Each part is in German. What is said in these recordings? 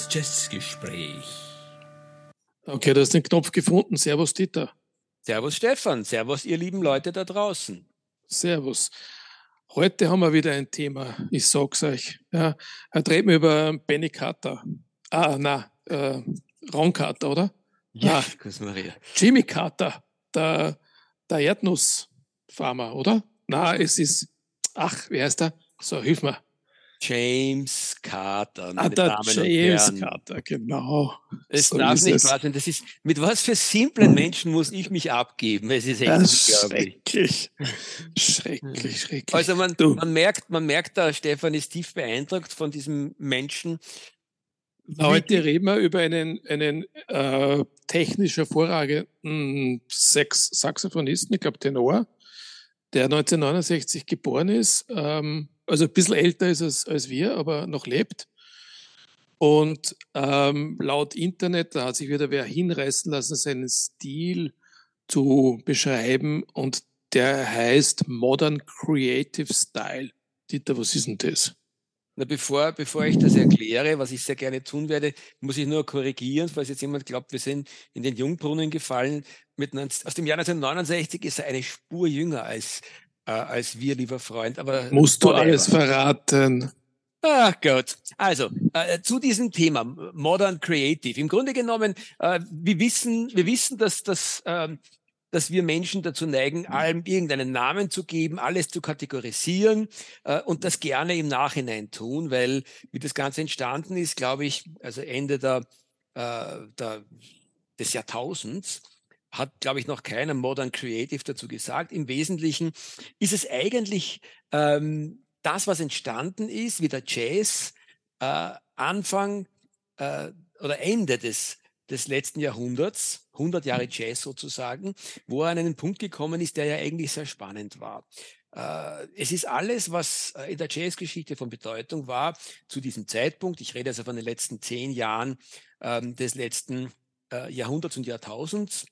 Das Jazzgespräch. Okay, du hast den Knopf gefunden. Servus, Dieter. Servus, Stefan. Servus, ihr lieben Leute da draußen. Servus. Heute haben wir wieder ein Thema. Ich sag's euch. Ja, heute reden wir über Benny Carter. Ah, na, äh, Ron Carter, oder? Ja, ah, Maria. Jimmy Carter, der, der Erdnussfarmer, oder? Na, es ist, ach, wer ist der? So, hilf mir. James Carter. Ah, der Damen James Carter, genau. Es so darf nicht wahr sein. Das ist, mit was für simplen Menschen muss ich mich abgeben? Es ist echt schrecklich. schrecklich, schrecklich. Also man, man, merkt, man merkt da, Stefan ist tief beeindruckt von diesem Menschen. Heute reden wir über einen, einen äh, technisch hervorragenden Sex Saxophonisten, ich glaube Tenor, der 1969 geboren ist. Ähm, also ein bisschen älter ist es als wir, aber noch lebt. Und ähm, laut Internet, da hat sich wieder wer hinreißen lassen, seinen Stil zu beschreiben. Und der heißt Modern Creative Style. Dieter, was ist denn das? Na, bevor, bevor ich das erkläre, was ich sehr gerne tun werde, muss ich nur korrigieren, falls jetzt jemand glaubt, wir sind in den Jungbrunnen gefallen. Mit, aus dem Jahr 1969 ist er eine Spur jünger als äh, als wir, lieber Freund. Aber Musst du alles verraten? Ach Gott. Also, äh, zu diesem Thema Modern Creative. Im Grunde genommen, äh, wir wissen, wir wissen, dass, dass, äh, dass wir Menschen dazu neigen, allem irgendeinen Namen zu geben, alles zu kategorisieren äh, und das gerne im Nachhinein tun, weil wie das Ganze entstanden ist, glaube ich, also Ende der, äh, der, des Jahrtausends, hat, glaube ich, noch keiner Modern Creative dazu gesagt. Im Wesentlichen ist es eigentlich ähm, das, was entstanden ist, wie der Jazz äh, Anfang äh, oder Ende des, des letzten Jahrhunderts, 100 Jahre mhm. Jazz sozusagen, wo er an einen Punkt gekommen ist, der ja eigentlich sehr spannend war. Äh, es ist alles, was äh, in der Jazzgeschichte von Bedeutung war zu diesem Zeitpunkt. Ich rede also von den letzten zehn Jahren ähm, des letzten äh, Jahrhunderts und Jahrtausends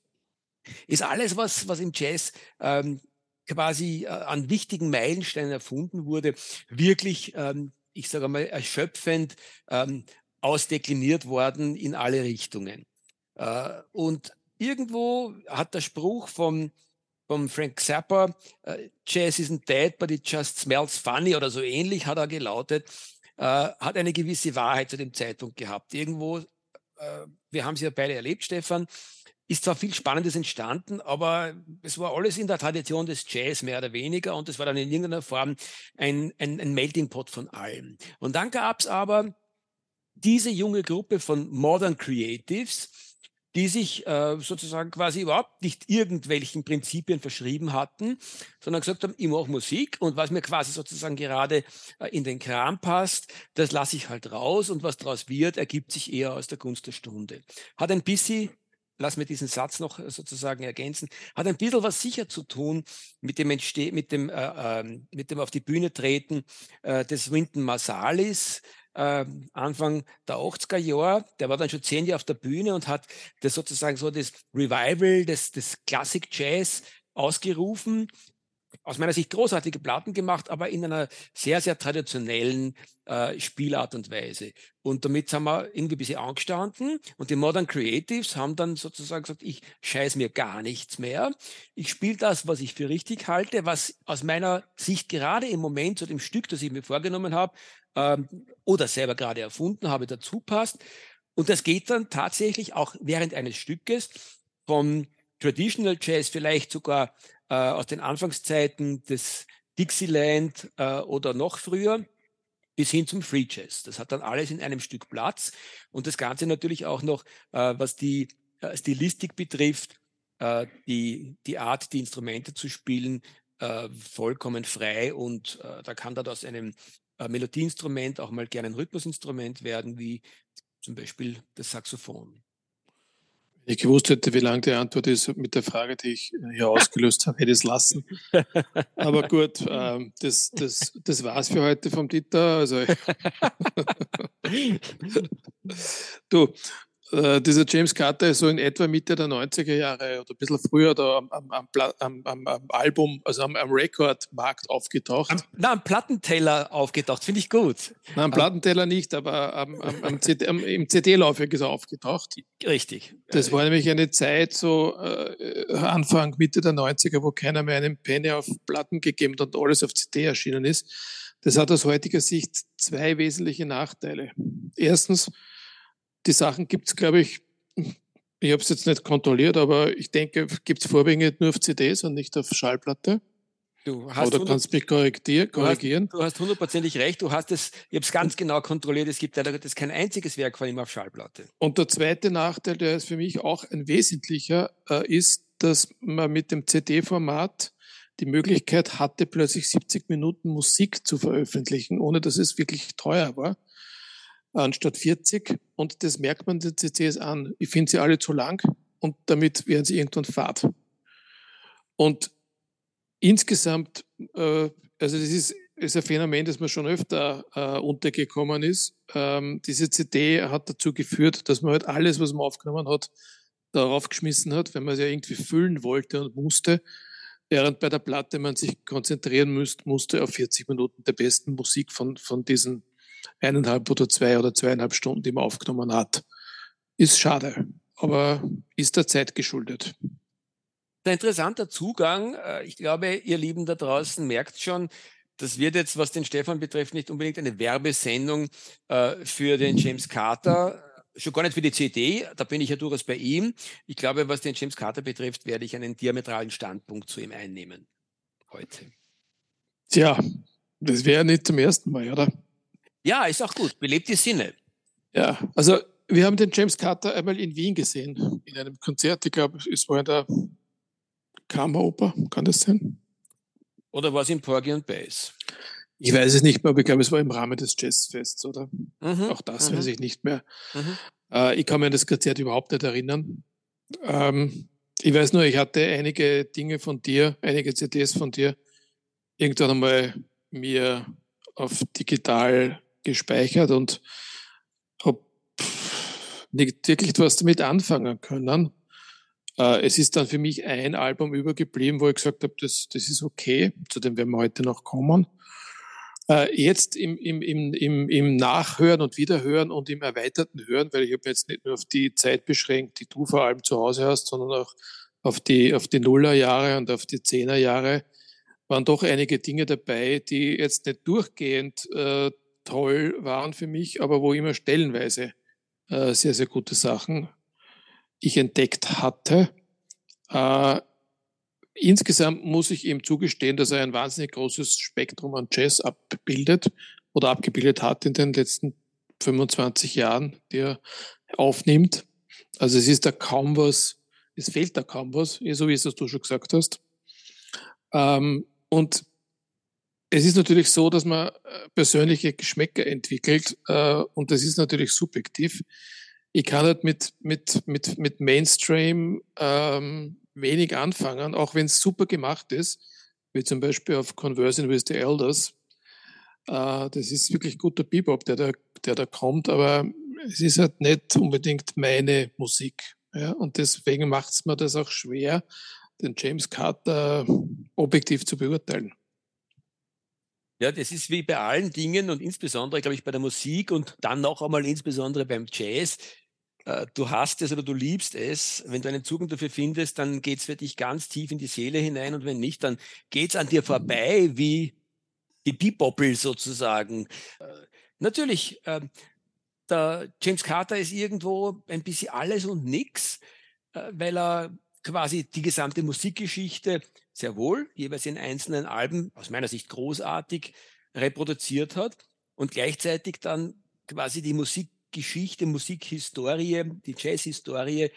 ist alles, was, was im Jazz ähm, quasi äh, an wichtigen Meilensteinen erfunden wurde, wirklich, ähm, ich sage mal, erschöpfend ähm, ausdekliniert worden in alle Richtungen. Äh, und irgendwo hat der Spruch vom, vom Frank Zappa, äh, Jazz isn't dead, but it just smells funny oder so ähnlich hat er gelautet, äh, hat eine gewisse Wahrheit zu dem Zeitpunkt gehabt. Irgendwo, äh, wir haben es ja beide erlebt, Stefan, ist zwar viel Spannendes entstanden, aber es war alles in der Tradition des Jazz mehr oder weniger und es war dann in irgendeiner Form ein, ein, ein Melting Pot von allem. Und dann gab es aber diese junge Gruppe von Modern Creatives, die sich äh, sozusagen quasi überhaupt nicht irgendwelchen Prinzipien verschrieben hatten, sondern gesagt haben, ich mache Musik und was mir quasi sozusagen gerade äh, in den Kram passt, das lasse ich halt raus und was daraus wird, ergibt sich eher aus der Gunst der Stunde. Hat ein bisschen lass mir diesen Satz noch äh, sozusagen ergänzen, hat ein bisschen was sicher zu tun mit dem, Entste mit dem, äh, äh, mit dem auf die Bühne treten äh, des Winton Marsalis, äh, Anfang der 80er Jahre. Der war dann schon zehn Jahre auf der Bühne und hat das sozusagen so das Revival des, des Classic Jazz ausgerufen aus meiner Sicht großartige Platten gemacht, aber in einer sehr, sehr traditionellen äh, Spielart und Weise. Und damit haben wir irgendwie ein bisschen angestanden und die Modern Creatives haben dann sozusagen gesagt, ich scheiß mir gar nichts mehr. Ich spiele das, was ich für richtig halte, was aus meiner Sicht gerade im Moment zu dem Stück, das ich mir vorgenommen habe ähm, oder selber gerade erfunden habe, dazu passt. Und das geht dann tatsächlich auch während eines Stückes vom Traditional Jazz vielleicht sogar äh, aus den Anfangszeiten des Dixieland äh, oder noch früher bis hin zum Free Jazz. Das hat dann alles in einem Stück Platz. Und das Ganze natürlich auch noch, äh, was die äh, Stilistik betrifft, äh, die, die Art, die Instrumente zu spielen, äh, vollkommen frei. Und äh, da kann dann aus einem äh, Melodieinstrument auch mal gerne ein Rhythmusinstrument werden, wie zum Beispiel das Saxophon ich gewusst hätte, wie lang die Antwort ist mit der Frage, die ich hier ausgelöst habe, hätte ich es lassen. Aber gut, ähm, das, das, das war's für heute vom Dieter. Also, du, äh, dieser James Carter ist so in etwa Mitte der 90er Jahre oder ein bisschen früher da am, am, am, am Album, also am, Rekordmarkt aufgetaucht. Am, na, am Plattenteller aufgetaucht, finde ich gut. Na, am Plattenteller nicht, aber am, CD, im CD-Laufwerk ist er aufgetaucht. Richtig. Das war nämlich eine Zeit, so äh, Anfang, Mitte der 90er, wo keiner mehr einen Penny auf Platten gegeben hat und alles auf CD erschienen ist. Das hat aus heutiger Sicht zwei wesentliche Nachteile. Erstens, die Sachen gibt es, glaube ich, ich habe es jetzt nicht kontrolliert, aber ich denke, gibt es vorwiegend nur auf CDs und nicht auf Schallplatte. Du hast Oder kannst mich korrigieren. Du hast hundertprozentig recht. Du hast es, ich habe es ganz genau kontrolliert. Es gibt leider kein einziges Werk von ihm auf Schallplatte. Und der zweite Nachteil, der ist für mich auch ein wesentlicher, äh, ist, dass man mit dem CD-Format die Möglichkeit hatte, plötzlich 70 Minuten Musik zu veröffentlichen, ohne dass es wirklich teuer war anstatt 40. Und das merkt man den CCs an. Ich finde sie alle zu lang und damit werden sie irgendwann fad. Und insgesamt, äh, also das ist, ist ein Phänomen, das mir schon öfter äh, untergekommen ist. Ähm, diese CD hat dazu geführt, dass man halt alles, was man aufgenommen hat, darauf geschmissen hat, wenn man es ja irgendwie füllen wollte und musste, während bei der Platte man sich konzentrieren müsst, musste auf 40 Minuten der besten Musik von, von diesen eineinhalb oder zwei oder zweieinhalb Stunden, die man aufgenommen hat. Ist schade, aber ist der Zeit geschuldet. Ein interessanter Zugang. Äh, ich glaube, ihr Lieben da draußen merkt schon, das wird jetzt, was den Stefan betrifft, nicht unbedingt eine Werbesendung äh, für den James Carter. Schon gar nicht für die CD, da bin ich ja durchaus bei ihm. Ich glaube, was den James Carter betrifft, werde ich einen diametralen Standpunkt zu ihm einnehmen. Heute. Tja, das wäre nicht zum ersten Mal, oder? Ja, ist auch gut. Belebt die Sinne. Ja, also wir haben den James Carter einmal in Wien gesehen, in einem Konzert. Ich glaube, es war in der Kammeroper, kann das sein? Oder war es in Porgy und Bass? Ich weiß es nicht mehr, aber ich glaube, es war im Rahmen des Jazzfests, oder? Mhm. Auch das mhm. weiß ich nicht mehr. Mhm. Äh, ich kann mir an das Konzert überhaupt nicht erinnern. Ähm, ich weiß nur, ich hatte einige Dinge von dir, einige CDs von dir irgendwann einmal mir auf digital gespeichert und habe nicht wirklich was damit anfangen können. Äh, es ist dann für mich ein Album übergeblieben, wo ich gesagt habe, das, das ist okay, zu dem werden wir heute noch kommen. Äh, jetzt im, im, im, im, Nachhören und Wiederhören und im erweiterten Hören, weil ich habe jetzt nicht nur auf die Zeit beschränkt, die du vor allem zu Hause hast, sondern auch auf die, auf die Nullerjahre und auf die Zehnerjahre, waren doch einige Dinge dabei, die jetzt nicht durchgehend äh, toll waren für mich, aber wo immer stellenweise äh, sehr, sehr gute Sachen ich entdeckt hatte. Äh, insgesamt muss ich ihm zugestehen, dass er ein wahnsinnig großes Spektrum an Jazz abbildet oder abgebildet hat in den letzten 25 Jahren, die er aufnimmt. Also es ist da kaum was, es fehlt da kaum was, so wie es das du schon gesagt hast. Ähm, und es ist natürlich so, dass man äh, persönliche Geschmäcker entwickelt äh, und das ist natürlich subjektiv. Ich kann halt mit, mit, mit, mit Mainstream ähm, wenig anfangen, auch wenn es super gemacht ist, wie zum Beispiel auf Conversing with the Elders. Äh, das ist wirklich guter Bebop, der da, der da kommt, aber es ist halt nicht unbedingt meine Musik. Ja? Und deswegen macht es mir das auch schwer, den James Carter objektiv zu beurteilen. Ja, das ist wie bei allen Dingen und insbesondere, glaube ich, bei der Musik und dann noch einmal insbesondere beim Jazz. Äh, du hast es oder du liebst es. Wenn du einen Zugang dafür findest, dann geht es für dich ganz tief in die Seele hinein und wenn nicht, dann geht es an dir vorbei wie die Beboppel sozusagen. Äh, natürlich, äh, der James Carter ist irgendwo ein bisschen alles und nix, äh, weil er quasi die gesamte Musikgeschichte sehr wohl, jeweils in einzelnen Alben, aus meiner Sicht großartig, reproduziert hat und gleichzeitig dann quasi die Musikgeschichte, Musikhistorie, die Jazzhistorie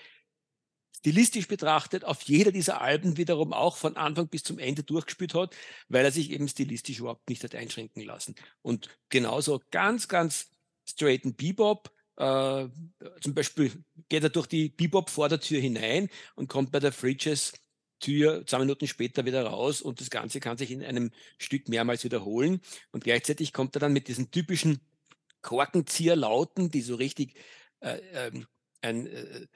stilistisch betrachtet auf jeder dieser Alben wiederum auch von Anfang bis zum Ende durchgespielt hat, weil er sich eben stilistisch überhaupt nicht hat einschränken lassen. Und genauso ganz, ganz straighten Bebop, äh, zum Beispiel geht er durch die Bebop-Vordertür hinein und kommt bei der Free Jazz Tür zwei Minuten später wieder raus und das Ganze kann sich in einem Stück mehrmals wiederholen. Und gleichzeitig kommt er dann mit diesen typischen Korkenzieherlauten, die so richtig äh, ähm, ein, äh,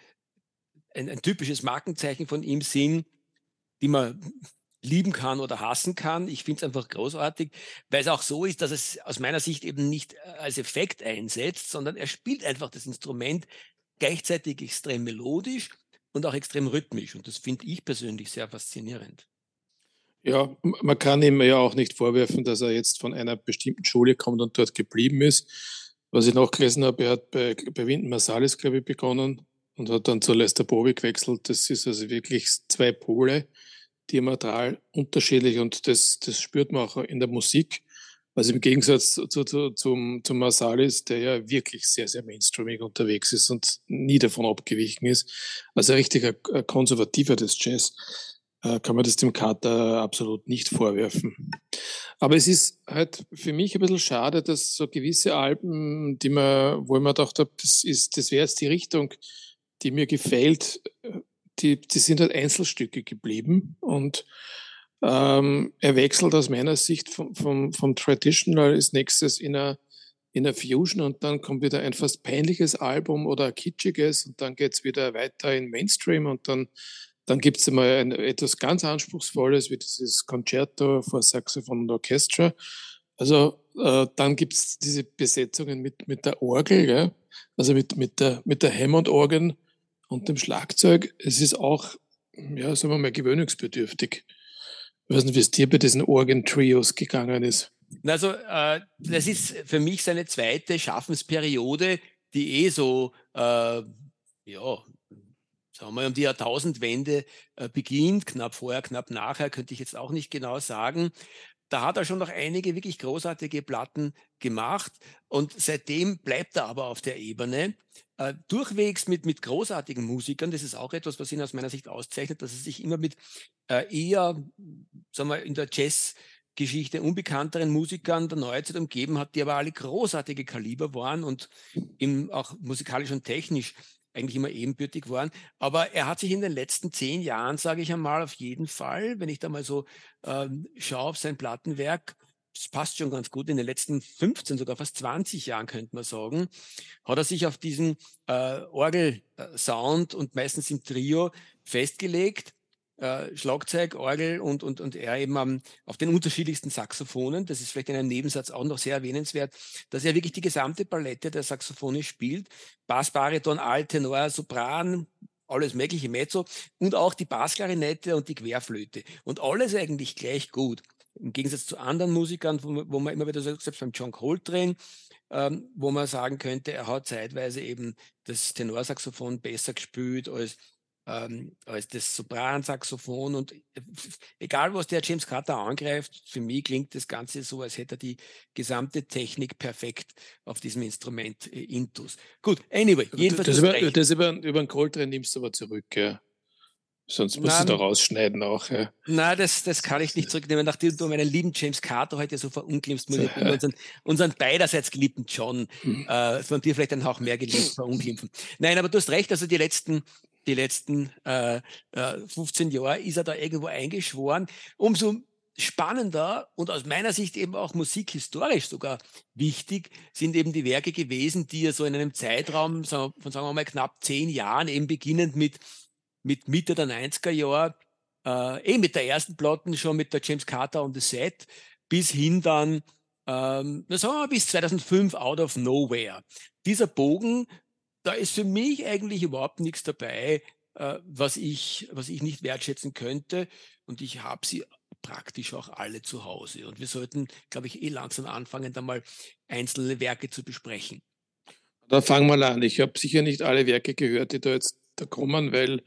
ein, ein typisches Markenzeichen von ihm sind, die man lieben kann oder hassen kann. Ich finde es einfach großartig, weil es auch so ist, dass es aus meiner Sicht eben nicht äh, als Effekt einsetzt, sondern er spielt einfach das Instrument gleichzeitig extrem melodisch und auch extrem rhythmisch. Und das finde ich persönlich sehr faszinierend. Ja, man kann ihm ja auch nicht vorwerfen, dass er jetzt von einer bestimmten Schule kommt und dort geblieben ist. Was ich nachgelesen habe, er hat bei, bei Windon Marsalis, glaube ich, begonnen und hat dann zu Lester Bowie gewechselt. Das ist also wirklich zwei Pole diametral unterschiedlich und das, das spürt man auch in der Musik. Also im Gegensatz zu, zu, zum, zum Marsalis, der ja wirklich sehr, sehr mainstreamig unterwegs ist und nie davon abgewichen ist. Also ein richtiger Konservativer des Jazz äh, kann man das dem Kater absolut nicht vorwerfen. Aber es ist halt für mich ein bisschen schade, dass so gewisse Alben, die man, wo ich mir gedacht habe, das ist, das wäre jetzt die Richtung, die mir gefällt, äh, die, die sind halt Einzelstücke geblieben und ähm, er wechselt aus meiner Sicht vom, vom, vom Traditional als nächstes in einer in Fusion und dann kommt wieder ein fast peinliches Album oder ein kitschiges und dann geht's wieder weiter in Mainstream und dann, dann gibt's einmal ein, etwas ganz Anspruchsvolles wie dieses Concerto für Saxophon und Orchestra. Also äh, dann gibt's diese Besetzungen mit, mit der Orgel, ja? also mit, mit der, mit der Hammond-Organ und dem Schlagzeug. Es ist auch, ja, sagen wir mal, gewöhnungsbedürftig. Ich weiß nicht, wie es dir bei diesen Organ-Trios gegangen ist. Also, äh, das ist für mich seine zweite Schaffensperiode, die eh so, äh, ja, sagen wir mal, um die Jahrtausendwende äh, beginnt. Knapp vorher, knapp nachher, könnte ich jetzt auch nicht genau sagen. Da hat er schon noch einige wirklich großartige Platten gemacht und seitdem bleibt er aber auf der Ebene. Äh, durchwegs mit, mit großartigen Musikern. Das ist auch etwas, was ihn aus meiner Sicht auszeichnet, dass er sich immer mit äh, eher, sagen wir, in der Jazzgeschichte unbekannteren Musikern der Neuzeit umgeben hat, die aber alle großartige Kaliber waren und ihm auch musikalisch und technisch eigentlich immer ebenbürtig waren. Aber er hat sich in den letzten zehn Jahren, sage ich einmal, auf jeden Fall, wenn ich da mal so ähm, schaue auf sein Plattenwerk, das passt schon ganz gut, in den letzten 15, sogar fast 20 Jahren, könnte man sagen, hat er sich auf diesen äh, Orgelsound und meistens im Trio festgelegt. Äh, Schlagzeug, Orgel und, und, und er eben um, auf den unterschiedlichsten Saxophonen. Das ist vielleicht in einem Nebensatz auch noch sehr erwähnenswert, dass er wirklich die gesamte Palette der Saxophone spielt. Bass, Bariton, Alt, Tenor, Sopran, alles mögliche Mezzo und auch die Bassklarinette und die Querflöte. Und alles eigentlich gleich gut. Im Gegensatz zu anderen Musikern, wo, wo man immer wieder sagt, selbst beim John Coltrane, ähm, wo man sagen könnte, er hat zeitweise eben das Tenorsaxophon besser gespielt als ähm, als das Sopransaxophon und äh, egal was der James Carter angreift, für mich klingt das Ganze so, als hätte er die gesamte Technik perfekt auf diesem Instrument äh, intus. Gut, anyway, jedenfalls. Das, über, das über, über den Coltrane nimmst du aber zurück, ja. Sonst musst Nein, du da rausschneiden auch. Ja. Nein, das, das kann ich nicht zurücknehmen, nachdem du meinen lieben James Carter heute so verunglimpfst, muss ich unseren, unseren beiderseits geliebten John mhm. äh, von dir vielleicht einen Hauch mehr geliebt verunglimpfen. Nein, aber du hast recht, also die letzten die letzten äh, äh, 15 Jahre ist er da irgendwo eingeschworen. Umso spannender und aus meiner Sicht eben auch musikhistorisch sogar wichtig sind eben die Werke gewesen, die er so in einem Zeitraum von, sagen wir mal, knapp zehn Jahren, eben beginnend mit, mit Mitte der 90er Jahre, äh, eh mit der ersten Platten schon mit der James Carter on the Set, bis hin dann, ähm, sagen wir mal, bis 2005 Out of Nowhere. Dieser Bogen da ist für mich eigentlich überhaupt nichts dabei, äh, was, ich, was ich nicht wertschätzen könnte. Und ich habe sie praktisch auch alle zu Hause. Und wir sollten, glaube ich, eh langsam anfangen, da mal einzelne Werke zu besprechen. Da fangen wir an. Ich habe sicher nicht alle Werke gehört, die da jetzt kommen, weil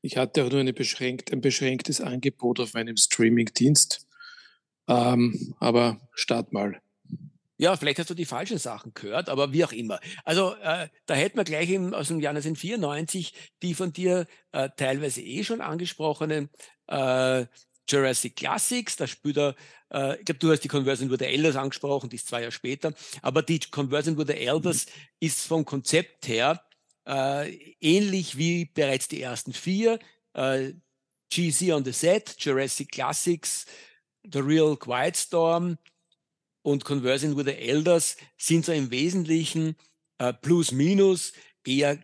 ich hatte auch nur beschränkt, ein beschränktes Angebot auf meinem Streaming-Dienst. Ähm, aber start mal. Ja, vielleicht hast du die falschen Sachen gehört, aber wie auch immer. Also äh, da hätten wir gleich im, aus dem Jahr 1994 die von dir äh, teilweise eh schon angesprochenen äh, Jurassic Classics. Da spielt er, äh, ich glaube, du hast die Conversion with the Elders angesprochen, die ist zwei Jahre später. Aber die Conversion with the Elders mhm. ist vom Konzept her äh, ähnlich wie bereits die ersten vier. Äh, GC on the Set, Jurassic Classics, The Real Quiet Storm, und Conversing with the Elders sind so im Wesentlichen äh, plus minus eher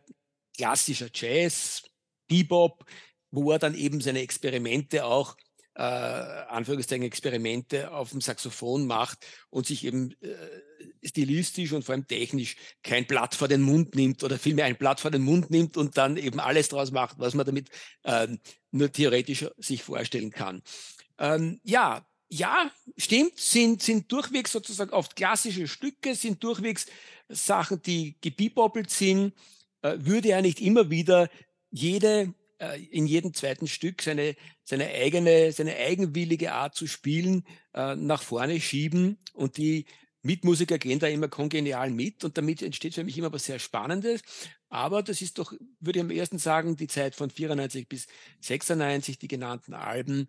klassischer Jazz, Bebop, wo er dann eben seine Experimente auch äh, Anführungszeichen Experimente auf dem Saxophon macht und sich eben äh, stilistisch und vor allem technisch kein Blatt vor den Mund nimmt oder vielmehr ein Blatt vor den Mund nimmt und dann eben alles draus macht, was man damit äh, nur theoretisch sich vorstellen kann. Ähm, ja, ja, stimmt, sind, sind durchwegs sozusagen oft klassische Stücke, sind durchwegs Sachen, die gebieboppelt sind, äh, würde er nicht immer wieder jede äh, in jedem zweiten Stück seine, seine eigene, seine eigenwillige Art zu spielen äh, nach vorne schieben. Und die Mitmusiker gehen da immer kongenial mit. Und damit entsteht für mich immer was sehr Spannendes. Aber das ist doch, würde ich am ersten sagen, die Zeit von 94 bis 96, die genannten Alben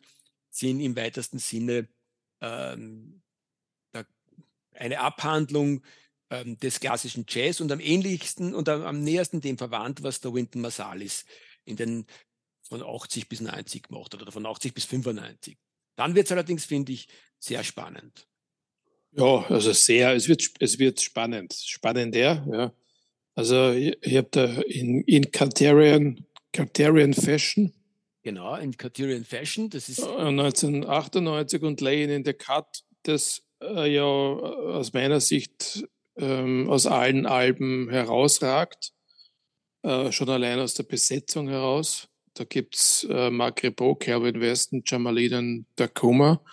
sind im weitesten Sinne ähm, eine Abhandlung ähm, des klassischen Jazz und am ähnlichsten und am, am nähersten dem verwandt, was der Wynton Marsalis in den von 80 bis 90 gemacht hat oder von 80 bis 95. Dann wird es allerdings, finde ich, sehr spannend. Ja, also sehr, es wird, es wird spannend, spannender, ja. Also ich, ich habe da in, in Carterian, Carterian Fashion. Genau, in Carterian Fashion, das ist 1998 und Laying in the Cut, das äh, ja aus meiner Sicht ähm, aus allen Alben herausragt, äh, schon allein aus der Besetzung heraus. Da gibt's äh, Mark Rebo, Calvin Weston, Jamalidan Tacoma.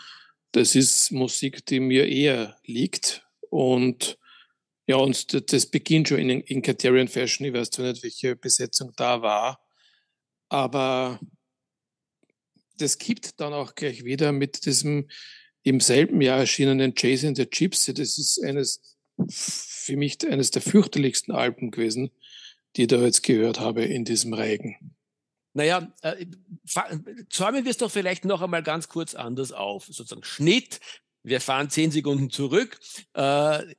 Das ist Musik, die mir eher liegt. Und ja, und das beginnt schon in, in Katerian Fashion. Ich weiß zwar nicht, welche Besetzung da war, aber das gibt dann auch gleich wieder mit diesem im selben Jahr erschienenen Jason the Gypsy. Das ist eines, für mich eines der fürchterlichsten Alben gewesen, die ich da jetzt gehört habe in diesem Reigen. Naja, äh, zäumen wir es doch vielleicht noch einmal ganz kurz anders auf. Sozusagen Schnitt, wir fahren zehn Sekunden zurück. Äh,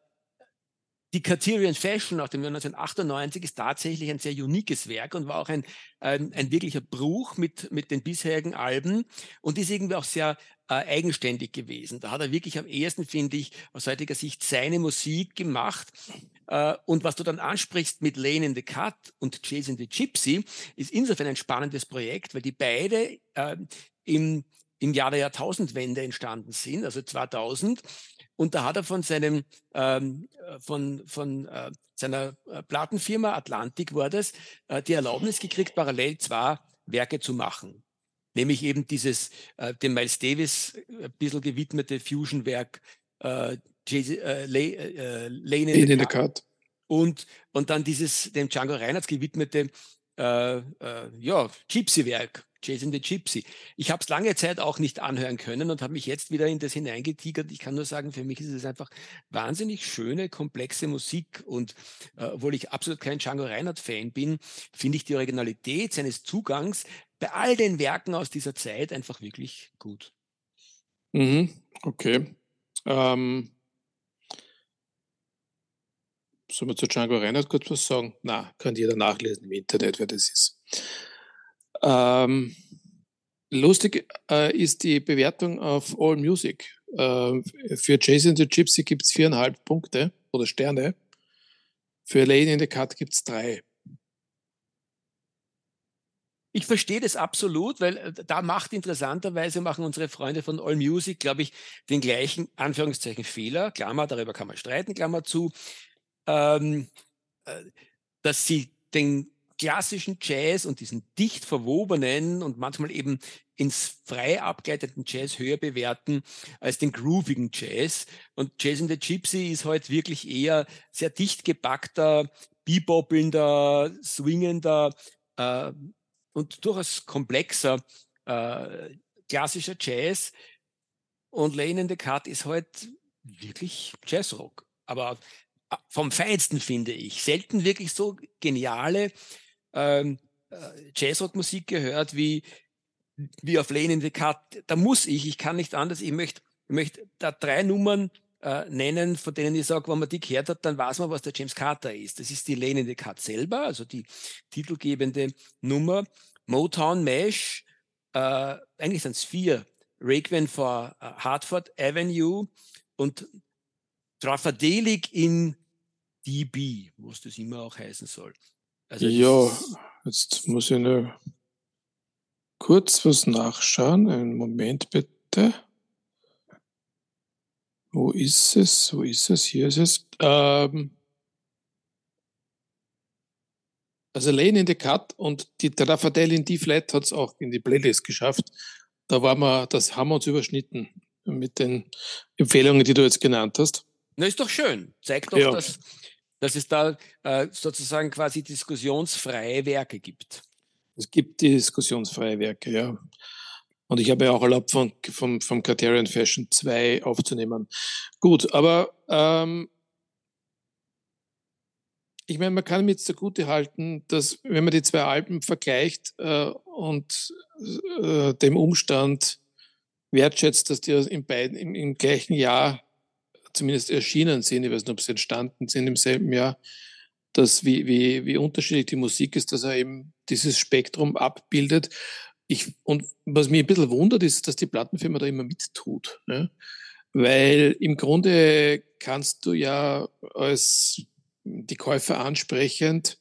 die Carterian Fashion aus dem Jahr 1998 ist tatsächlich ein sehr uniques Werk und war auch ein, ein, ein wirklicher Bruch mit, mit den bisherigen Alben und ist irgendwie auch sehr äh, eigenständig gewesen. Da hat er wirklich am ehesten, finde ich, aus heutiger Sicht seine Musik gemacht. Äh, und was du dann ansprichst mit Lane in the Cut und Chasing the Gypsy, ist insofern ein spannendes Projekt, weil die beide äh, im, im Jahr der Jahrtausendwende entstanden sind, also 2000. Und da hat er von seinem, ähm, von, von äh, seiner äh, Plattenfirma Atlantik war das, äh, die Erlaubnis gekriegt, parallel zwei Werke zu machen. Nämlich eben dieses äh, dem Miles Davis äh, ein bisschen gewidmete Fusion-Werk äh, äh, Lane, äh, Lane in, in the Cut. Und, und dann dieses dem Django Reinhardt gewidmete äh, äh, ja, Gypsy-Werk, Jason the Gypsy. Ich habe es lange Zeit auch nicht anhören können und habe mich jetzt wieder in das hineingetigert. Ich kann nur sagen, für mich ist es einfach wahnsinnig schöne, komplexe Musik. Und äh, obwohl ich absolut kein Django Reinhardt-Fan bin, finde ich die Originalität seines Zugangs bei all den Werken aus dieser Zeit einfach wirklich gut. Mhm, okay. Ähm, Sollen wir zu Django Reinhardt kurz was sagen? Na, kann jeder nachlesen im Internet, wer das ist. Ähm, lustig äh, ist die Bewertung auf All Music. Äh, für Jason the Gypsy gibt es viereinhalb Punkte oder Sterne. Für Lady in the Cut gibt es drei. Ich verstehe das absolut, weil äh, da macht interessanterweise, machen unsere Freunde von All Music, glaube ich, den gleichen Anführungszeichen Fehler, Klammer, darüber kann man streiten, Klammer zu, ähm, äh, dass sie den klassischen Jazz und diesen dicht verwobenen und manchmal eben ins frei abgeleiteten Jazz höher bewerten als den groovigen Jazz. Und Jazz in the Gypsy ist heute halt wirklich eher sehr dicht gepackter, beboppelnder, swingender äh, und durchaus komplexer äh, klassischer Jazz. Und Lane in the Cut ist heute halt wirklich Jazzrock. Aber vom Feinsten finde ich. Selten wirklich so geniale ähm, äh, Jazzrock-Musik gehört wie, wie auf Lane in the Cut. Da muss ich, ich kann nicht anders, ich möchte, ich möchte da drei Nummern äh, nennen, von denen ich sage, wenn man die gehört hat, dann weiß man, was der James Carter ist. Das ist die Lane in the Cut selber, also die titelgebende Nummer. Motown Mesh, äh, eigentlich sind es vier. Requiem for uh, Hartford Avenue und Trafadelic in DB, was das immer auch heißen soll. Also ja, jetzt muss ich nur kurz was nachschauen. Einen Moment bitte. Wo ist es? Wo ist es? Hier ist es. Ähm, also Lane in the Cut und die Daffodil in D-Flat hat es auch in die Playlist geschafft. Da waren wir, das haben wir uns überschnitten mit den Empfehlungen, die du jetzt genannt hast. Na, ist doch schön. Zeigt doch, ja. dass, dass es da äh, sozusagen quasi diskussionsfreie Werke gibt. Es gibt diskussionsfreie Werke, ja. Und ich habe ja auch erlaubt, von, vom, vom Criterion Fashion 2 aufzunehmen. Gut, aber ähm, ich meine, man kann mir jetzt zugute halten, dass wenn man die zwei Alben vergleicht äh, und äh, dem Umstand wertschätzt, dass die in beiden, im, im, gleichen Jahr zumindest erschienen sind, ich weiß nicht, ob sie entstanden sind im selben Jahr, dass wie, wie, wie unterschiedlich die Musik ist, dass er eben dieses Spektrum abbildet. Ich, und was mich ein bisschen wundert, ist, dass die Plattenfirma da immer mittut. Ne? Weil im Grunde kannst du ja als die Käufer ansprechend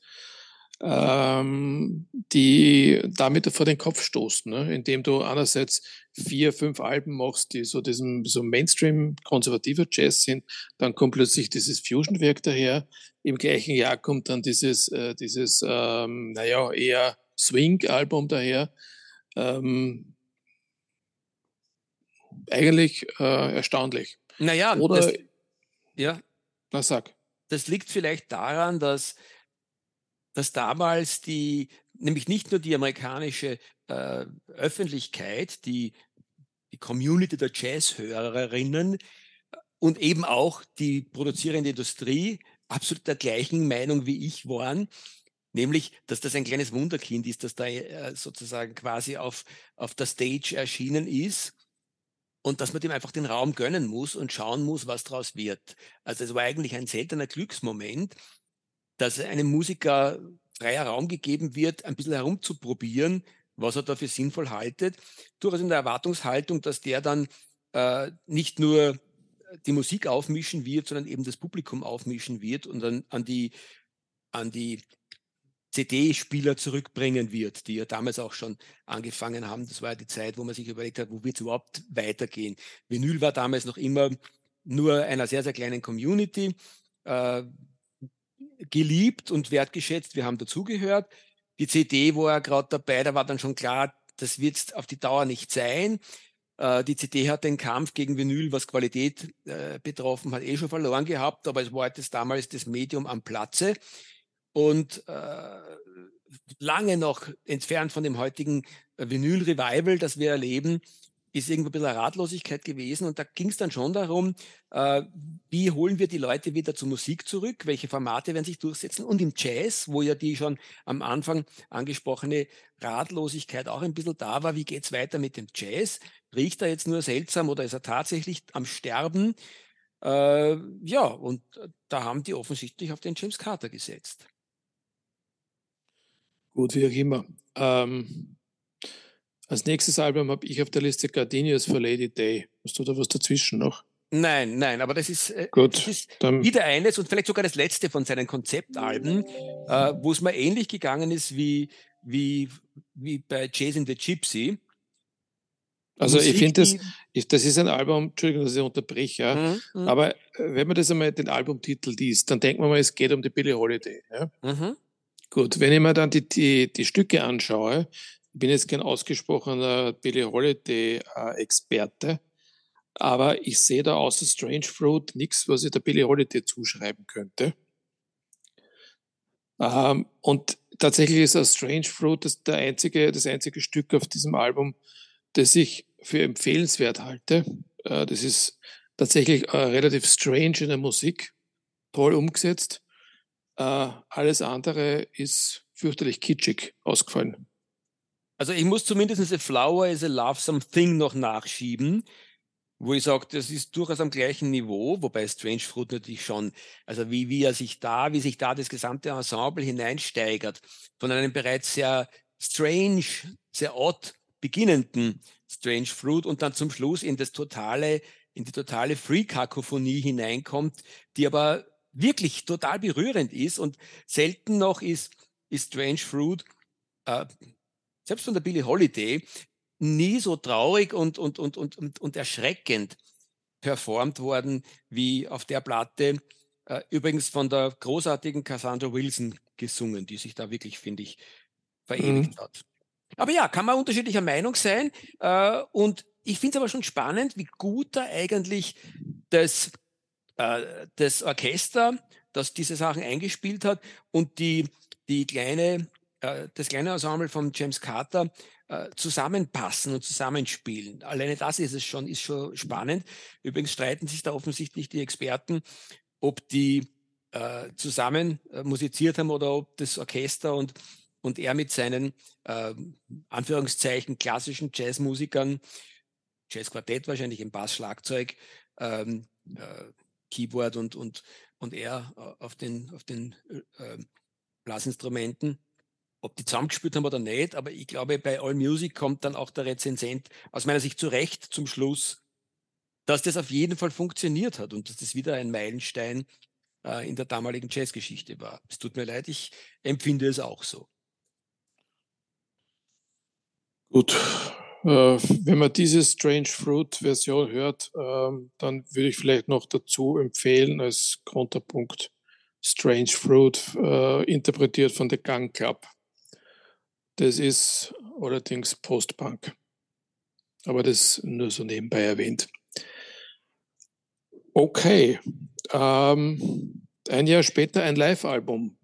ähm, die damit vor den Kopf stoßen, ne? indem du einerseits vier, fünf Alben machst, die so diesem so Mainstream konservativer Jazz sind, dann kommt plötzlich dieses Fusion-Werk daher. Im gleichen Jahr kommt dann dieses, äh, dieses ähm, naja, eher Swing-Album daher. Ähm, eigentlich äh, erstaunlich. Naja, Oder, das, ja. Na, sag. Das liegt vielleicht daran, dass dass damals die, nämlich nicht nur die amerikanische äh, Öffentlichkeit, die, die Community der Jazzhörerinnen äh, und eben auch die produzierende Industrie absolut der gleichen Meinung wie ich waren, nämlich, dass das ein kleines Wunderkind ist, das da äh, sozusagen quasi auf, auf der Stage erschienen ist und dass man dem einfach den Raum gönnen muss und schauen muss, was daraus wird. Also es war eigentlich ein seltener Glücksmoment, dass einem Musiker freier Raum gegeben wird, ein bisschen herumzuprobieren, was er dafür sinnvoll haltet. Durchaus in der Erwartungshaltung, dass der dann äh, nicht nur die Musik aufmischen wird, sondern eben das Publikum aufmischen wird und dann an die, an die CD-Spieler zurückbringen wird, die ja damals auch schon angefangen haben. Das war ja die Zeit, wo man sich überlegt hat, wo wird es überhaupt weitergehen. Vinyl war damals noch immer nur einer sehr, sehr kleinen Community. Äh, geliebt und wertgeschätzt. Wir haben dazugehört. Die CD war gerade dabei, da war dann schon klar, das wird auf die Dauer nicht sein. Äh, die CD hat den Kampf gegen Vinyl, was Qualität äh, betroffen hat, eh schon verloren gehabt, aber es war halt das damals das Medium am Platze. Und äh, lange noch entfernt von dem heutigen Vinyl-Revival, das wir erleben, ist irgendwo ein bisschen eine Ratlosigkeit gewesen. Und da ging es dann schon darum, äh, wie holen wir die Leute wieder zur Musik zurück, welche Formate werden sich durchsetzen. Und im Jazz, wo ja die schon am Anfang angesprochene Ratlosigkeit auch ein bisschen da war, wie geht es weiter mit dem Jazz? Riecht er jetzt nur seltsam oder ist er tatsächlich am Sterben? Äh, ja, und da haben die offensichtlich auf den James Carter gesetzt. Gut, wie auch immer. Ähm als nächstes Album habe ich auf der Liste Gardenias for Lady Day. Hast du da was dazwischen noch? Nein, nein, aber das ist, äh, Gut, das ist wieder eines und vielleicht sogar das letzte von seinen Konzeptalben, äh, wo es mir ähnlich gegangen ist wie, wie, wie bei Jason the Gypsy. Also Musik, ich finde das, ich, das ist ein Album, Entschuldigung, dass ich unterbreche, ja, mhm, mhm, aber äh, wenn man das einmal den Albumtitel liest, dann denkt man mal, es geht um die Billie Holiday. Ja? Mhm. Gut, wenn ich mir dann die, die, die Stücke anschaue, bin jetzt kein ausgesprochener Billie Holiday-Experte, aber ich sehe da außer Strange Fruit nichts, was ich der Billie Holiday zuschreiben könnte. Ähm, und tatsächlich ist Strange Fruit das, der einzige, das einzige Stück auf diesem Album, das ich für empfehlenswert halte. Äh, das ist tatsächlich äh, relativ strange in der Musik, toll umgesetzt. Äh, alles andere ist fürchterlich kitschig ausgefallen. Also ich muss zumindest A Flower is a Lovesome Thing noch nachschieben, wo ich sage, das ist durchaus am gleichen Niveau, wobei Strange Fruit natürlich schon, also wie, wie er sich da, wie sich da das gesamte Ensemble hineinsteigert, von einem bereits sehr strange, sehr odd beginnenden Strange Fruit und dann zum Schluss in das totale, in die totale Free-Kakophonie hineinkommt, die aber wirklich total berührend ist und selten noch ist ist Strange Fruit, äh, selbst von der Billie Holiday, nie so traurig und, und, und, und, und, und erschreckend performt worden wie auf der Platte. Äh, übrigens von der großartigen Cassandra Wilson gesungen, die sich da wirklich, finde ich, verewigt mhm. hat. Aber ja, kann man unterschiedlicher Meinung sein. Äh, und ich finde es aber schon spannend, wie gut da eigentlich das, äh, das Orchester, das diese Sachen eingespielt hat und die, die kleine, äh, das kleine Ensemble von James Carter äh, zusammenpassen und zusammenspielen. Alleine das ist es schon, ist schon spannend. Übrigens streiten sich da offensichtlich die Experten, ob die äh, zusammen äh, musiziert haben oder ob das Orchester und, und er mit seinen äh, Anführungszeichen klassischen Jazzmusikern, Jazzquartett wahrscheinlich im Bass, Schlagzeug, ähm, äh, Keyboard und, und, und er äh, auf den, auf den Blasinstrumenten ob die zusammengespielt haben oder nicht, aber ich glaube, bei All Music kommt dann auch der Rezensent aus meiner Sicht zu Recht zum Schluss, dass das auf jeden Fall funktioniert hat und dass das wieder ein Meilenstein äh, in der damaligen Jazzgeschichte war. Es tut mir leid, ich empfinde es auch so. Gut, äh, wenn man diese Strange Fruit Version hört, äh, dann würde ich vielleicht noch dazu empfehlen als Konterpunkt Strange Fruit, äh, interpretiert von The Gun Club. Das ist allerdings Post-Punk. Aber das nur so nebenbei erwähnt. Okay. Ähm, ein Jahr später ein Live-Album.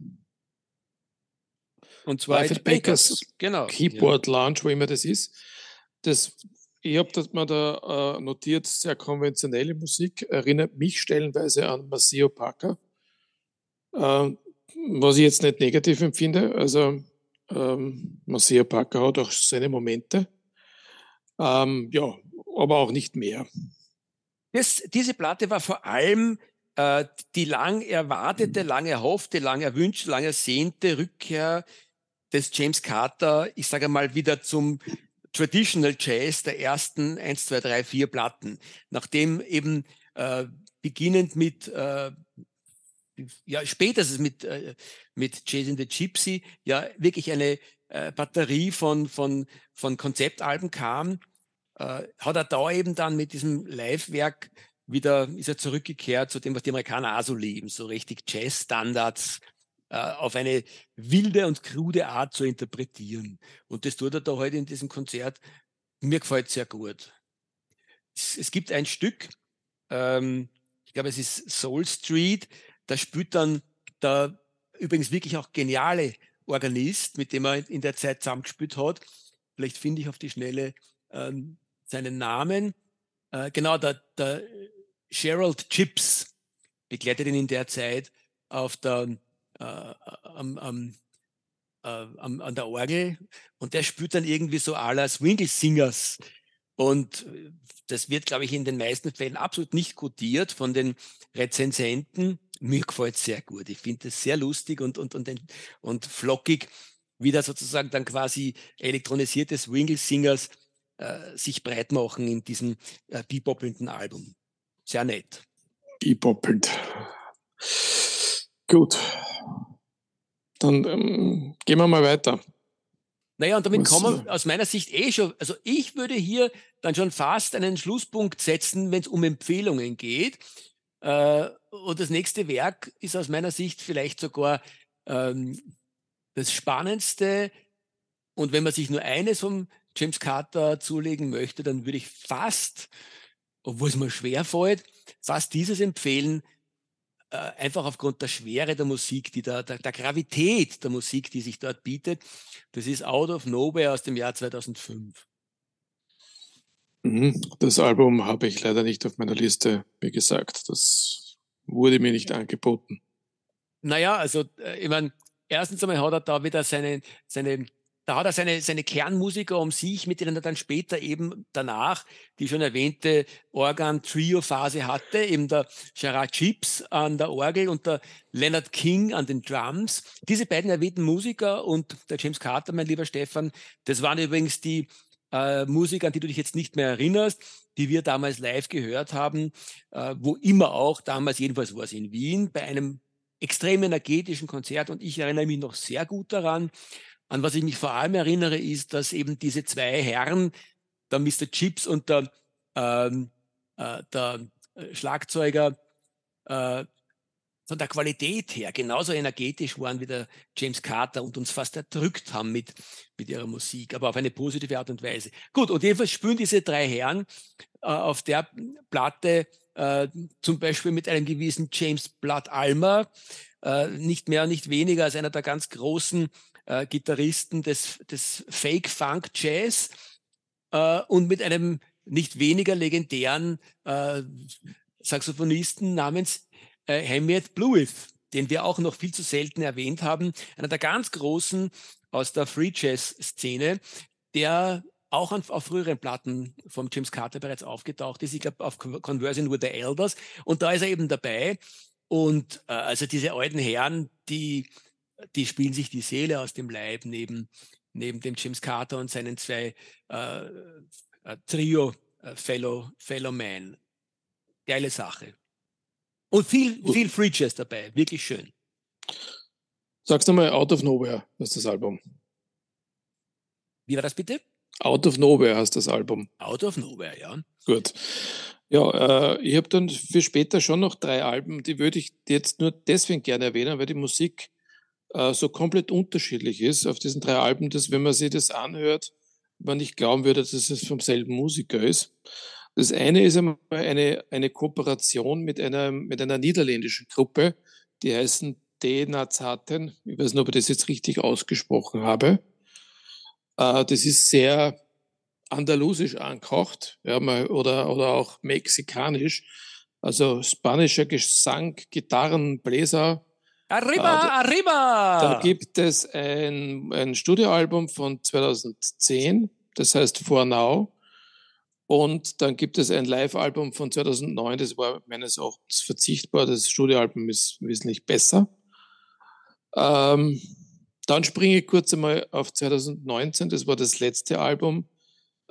Und zwar Live Bakers, genau. Keyboard ja. Lounge, wo immer das ist. Das, ich habe das mal da äh, notiert, sehr konventionelle Musik, erinnert mich stellenweise an Maceo Parker, äh, was ich jetzt nicht negativ empfinde. Also ähm, Marcia Parker hat auch seine Momente. Ähm, ja, aber auch nicht mehr. Das, diese Platte war vor allem äh, die lang erwartete, lang erhoffte, lang erwünschte, lang ersehnte Rückkehr des James Carter, ich sage mal, wieder zum Traditional Jazz der ersten 1, 2, 3, 4 Platten. Nachdem eben äh, beginnend mit äh, ja, spätestens mit, äh, mit Chasing the Gypsy ja wirklich eine äh, Batterie von, von, von Konzeptalben kam, äh, hat er da eben dann mit diesem Live-Werk wieder, ist er zurückgekehrt zu dem, was die Amerikaner auch so lieben, so richtig Jazz-Standards äh, auf eine wilde und krude Art zu interpretieren. Und das tut er da heute in diesem Konzert. Mir gefällt sehr gut. Es, es gibt ein Stück, ähm, ich glaube, es ist Soul Street, da spielt dann der übrigens wirklich auch geniale Organist, mit dem er in der Zeit zusammengespielt hat. Vielleicht finde ich auf die Schnelle ähm, seinen Namen. Äh, genau, der, der Gerald Chips begleitet ihn in der Zeit auf der, äh, am, am, äh, am, an der Orgel und der spielt dann irgendwie so aller Swingle Singers. Und das wird, glaube ich, in den meisten Fällen absolut nicht kodiert von den Rezensenten mir gefällt es sehr gut. Ich finde es sehr lustig und, und, und, und flockig, wie da sozusagen dann quasi elektronisierte Swingle-Singers äh, sich breit machen in diesem äh, beboppelnden Album. Sehr nett. Beboppelnd. Gut. Dann ähm, gehen wir mal weiter. Naja, und damit Was, kommen wir aus meiner Sicht eh schon, also ich würde hier dann schon fast einen Schlusspunkt setzen, wenn es um Empfehlungen geht. Äh, und das nächste Werk ist aus meiner Sicht vielleicht sogar ähm, das Spannendste. Und wenn man sich nur eines vom James Carter zulegen möchte, dann würde ich fast, obwohl es mir schwer fällt, fast dieses empfehlen, äh, einfach aufgrund der Schwere der Musik, die da, der, der Gravität der Musik, die sich dort bietet. Das ist Out of Nowhere aus dem Jahr 2005. Mhm. Das Album habe ich leider nicht auf meiner Liste, wie gesagt. Das wurde mir nicht angeboten. Naja, also äh, ich meine, erstens einmal hat er da wieder seine, seine da hat er seine, seine Kernmusiker um sich, mit denen er dann später eben danach die schon erwähnte Organ-Trio-Phase hatte, eben der Gerard Chips an der Orgel und der Leonard King an den Drums. Diese beiden erwähnten Musiker und der James Carter, mein lieber Stefan, das waren übrigens die äh, Musik, an die du dich jetzt nicht mehr erinnerst, die wir damals live gehört haben, äh, wo immer auch, damals jedenfalls war es in Wien, bei einem extrem energetischen Konzert und ich erinnere mich noch sehr gut daran. An was ich mich vor allem erinnere, ist, dass eben diese zwei Herren, der Mr. Chips und der, ähm, äh, der äh, Schlagzeuger, äh, von der Qualität her genauso energetisch waren wie der James Carter und uns fast erdrückt haben mit, mit ihrer Musik, aber auf eine positive Art und Weise. Gut, und jedenfalls spüren diese drei Herren äh, auf der Platte äh, zum Beispiel mit einem gewissen James Blood Almer, äh, nicht mehr, nicht weniger als einer der ganz großen äh, Gitarristen des, des Fake Funk Jazz äh, und mit einem nicht weniger legendären äh, Saxophonisten namens äh, Hamiet Blueth, den wir auch noch viel zu selten erwähnt haben, einer der ganz großen aus der Free Jazz Szene, der auch an, auf früheren Platten von James Carter bereits aufgetaucht ist. Ich glaube, auf Conversion with the Elders. Und da ist er eben dabei. Und äh, also diese alten Herren, die, die spielen sich die Seele aus dem Leib neben, neben dem James Carter und seinen zwei äh, äh Trio äh, Fellow, Fellow Man. Geile Sache. Und viel, viel Free Jazz dabei, wirklich schön. Sagst du mal Out of Nowhere, das ist das Album. Wie war das bitte? Out of Nowhere heißt das Album. Out of Nowhere, ja. Gut. Ja, äh, ich habe dann für später schon noch drei Alben, die würde ich jetzt nur deswegen gerne erwähnen, weil die Musik äh, so komplett unterschiedlich ist auf diesen drei Alben, dass wenn man sich das anhört, man nicht glauben würde, dass es vom selben Musiker ist. Das eine ist einmal eine, eine Kooperation mit einer, mit einer niederländischen Gruppe, die heißen De Nazaten. Ich weiß nicht, ob ich das jetzt richtig ausgesprochen habe. Äh, das ist sehr andalusisch angehaucht ja, oder, oder auch mexikanisch. Also spanischer Gesang, Gitarren, Bläser. Arriba, äh, da, arriba! Da gibt es ein, ein Studioalbum von 2010, das heißt For Now. Und dann gibt es ein Live-Album von 2009, das war meines Erachtens verzichtbar. Das Studioalbum ist wesentlich besser. Ähm, dann springe ich kurz einmal auf 2019, das war das letzte Album,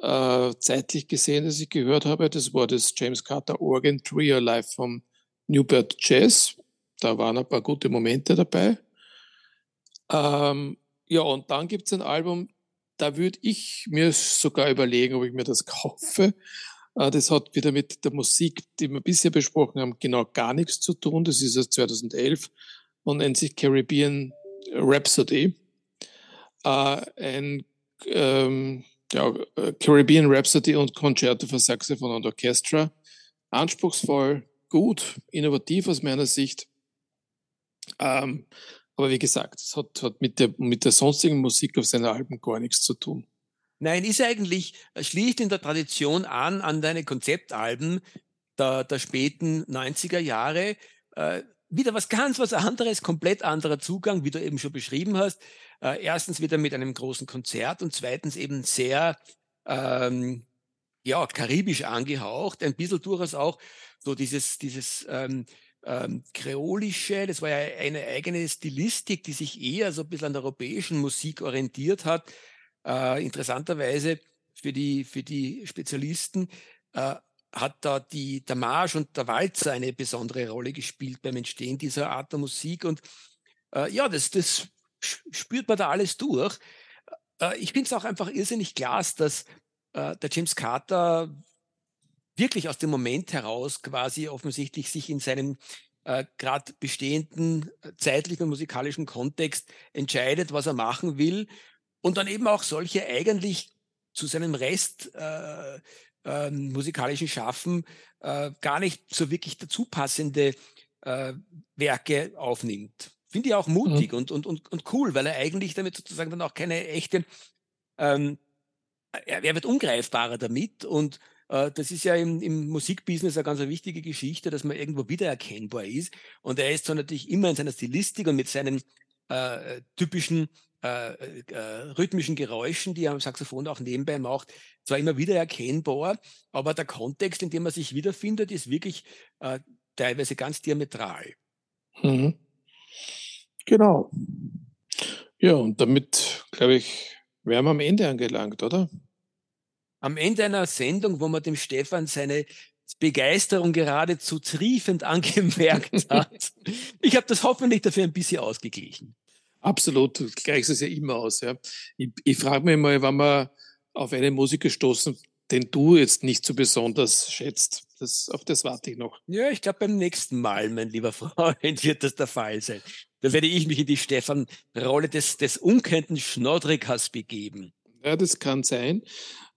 äh, zeitlich gesehen, das ich gehört habe. Das war das James Carter Organ Trio live vom Newbert Jazz. Da waren ein paar gute Momente dabei. Ähm, ja, und dann gibt es ein Album, da würde ich mir sogar überlegen, ob ich mir das kaufe. Äh, das hat wieder mit der Musik, die wir bisher besprochen haben, genau gar nichts zu tun. Das ist aus 2011 und nennt sich Caribbean Rhapsody. Äh, ein ähm, ja, Caribbean Rhapsody und Concerto für Saxophon und Orchestra. Anspruchsvoll, gut, innovativ aus meiner Sicht. Ähm, aber wie gesagt, es hat, hat mit, der, mit der sonstigen Musik auf seinen Alben gar nichts zu tun. Nein, ist eigentlich, schließt in der Tradition an, an deine Konzeptalben der, der späten 90er Jahre. Äh, wieder was ganz was anderes, komplett anderer Zugang, wie du eben schon beschrieben hast. Äh, erstens wieder mit einem großen Konzert und zweitens eben sehr ähm, ja, karibisch angehaucht, ein bisschen durchaus auch so dieses, dieses ähm, ähm, kreolische, das war ja eine eigene Stilistik, die sich eher so ein bisschen an der europäischen Musik orientiert hat. Äh, interessanterweise für die, für die Spezialisten äh, hat da die, der Marsch und der Walzer eine besondere Rolle gespielt beim Entstehen dieser Art der Musik. Und äh, ja, das, das spürt man da alles durch. Äh, ich finde es auch einfach irrsinnig klasse, dass äh, der James Carter wirklich aus dem Moment heraus quasi offensichtlich sich in seinem äh, gerade bestehenden äh, zeitlichen und musikalischen Kontext entscheidet, was er machen will und dann eben auch solche eigentlich zu seinem Rest äh, äh, musikalischen Schaffen äh, gar nicht so wirklich dazu passende äh, Werke aufnimmt. Finde ich auch mutig mhm. und, und, und, und cool, weil er eigentlich damit sozusagen dann auch keine echte, ähm, er, er wird ungreifbarer damit und das ist ja im, im Musikbusiness eine ganz wichtige Geschichte, dass man irgendwo wiedererkennbar ist. Und er ist so natürlich immer in seiner Stilistik und mit seinen äh, typischen äh, äh, rhythmischen Geräuschen, die er am Saxophon auch nebenbei macht, zwar immer wieder erkennbar, aber der Kontext, in dem er sich wiederfindet, ist wirklich äh, teilweise ganz diametral. Mhm. Genau. Ja, und damit, glaube ich, wären wir am Ende angelangt, oder? Am Ende einer Sendung, wo wir dem Stefan seine Begeisterung geradezu triefend angemerkt hat. ich habe das hoffentlich dafür ein bisschen ausgeglichen. Absolut, du gleichst es ja immer aus. Ja. Ich, ich frage mich mal, wann wir auf einen Musiker stoßen, den du jetzt nicht so besonders schätzt. Das, auf das warte ich noch. Ja, ich glaube, beim nächsten Mal, mein lieber Freund, wird das der Fall sein. Da werde ich mich in die Stefan-Rolle des, des unkennten Schnoddrikas begeben. Ja, das kann sein.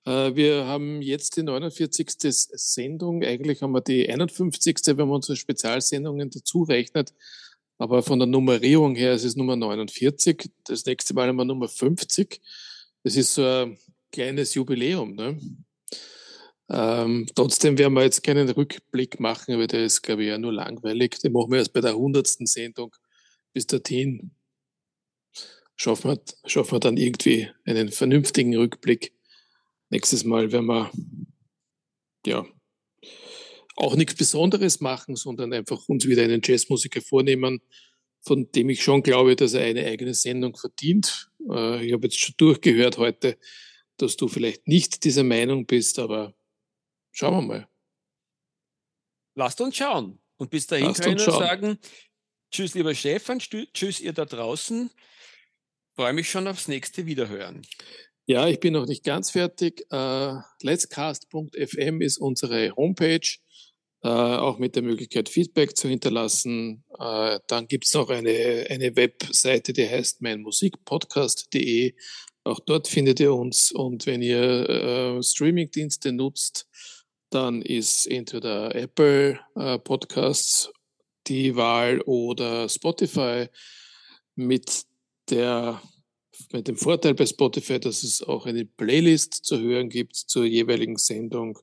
Äh, wir haben jetzt die 49. Sendung. Eigentlich haben wir die 51. wenn man unsere Spezialsendungen dazu rechnet. Aber von der Nummerierung her ist es Nummer 49. Das nächste Mal haben wir Nummer 50. Das ist so ein kleines Jubiläum. Ne? Ähm, trotzdem werden wir jetzt keinen Rückblick machen, aber der ist, glaube ich, ja nur langweilig. Den machen wir erst bei der 100. Sendung. Bis dorthin schaffen wir, schaffen wir dann irgendwie einen vernünftigen Rückblick. Nächstes Mal werden wir ja auch nichts Besonderes machen, sondern einfach uns wieder einen Jazzmusiker vornehmen, von dem ich schon glaube, dass er eine eigene Sendung verdient. Äh, ich habe jetzt schon durchgehört heute, dass du vielleicht nicht dieser Meinung bist, aber schauen wir mal. Lasst uns schauen. Und bis dahin Lasst können wir sagen, tschüss lieber Stefan, tschüss ihr da draußen. Freue mich schon aufs nächste Wiederhören. Ja, ich bin noch nicht ganz fertig. Uh, letscast.fm ist unsere Homepage, uh, auch mit der Möglichkeit, Feedback zu hinterlassen. Uh, dann es noch eine, eine Webseite, die heißt meinmusikpodcast.de. Auch dort findet ihr uns. Und wenn ihr Streamingdienste nutzt, dann ist entweder Apple Podcasts die Wahl oder Spotify mit der mit dem Vorteil bei Spotify, dass es auch eine Playlist zu hören gibt zur jeweiligen Sendung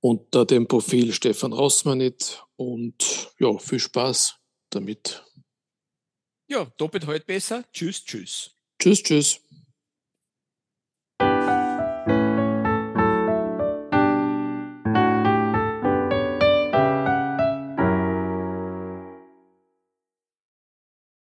unter dem Profil Stefan Rossmanit und ja, viel Spaß damit. Ja, doppelt heute besser. Tschüss, tschüss. Tschüss, tschüss.